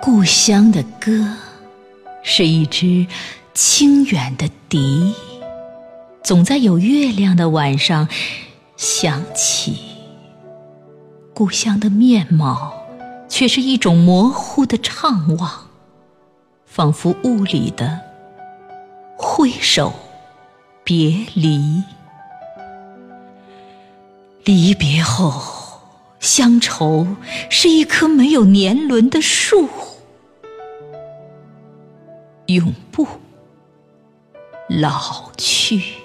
故乡的歌，是一支清远的笛，总在有月亮的晚上响起。故乡的面貌，却是一种模糊的怅望，仿佛雾里的挥手别离。离别后，乡愁是一棵没有年轮的树。永不老去。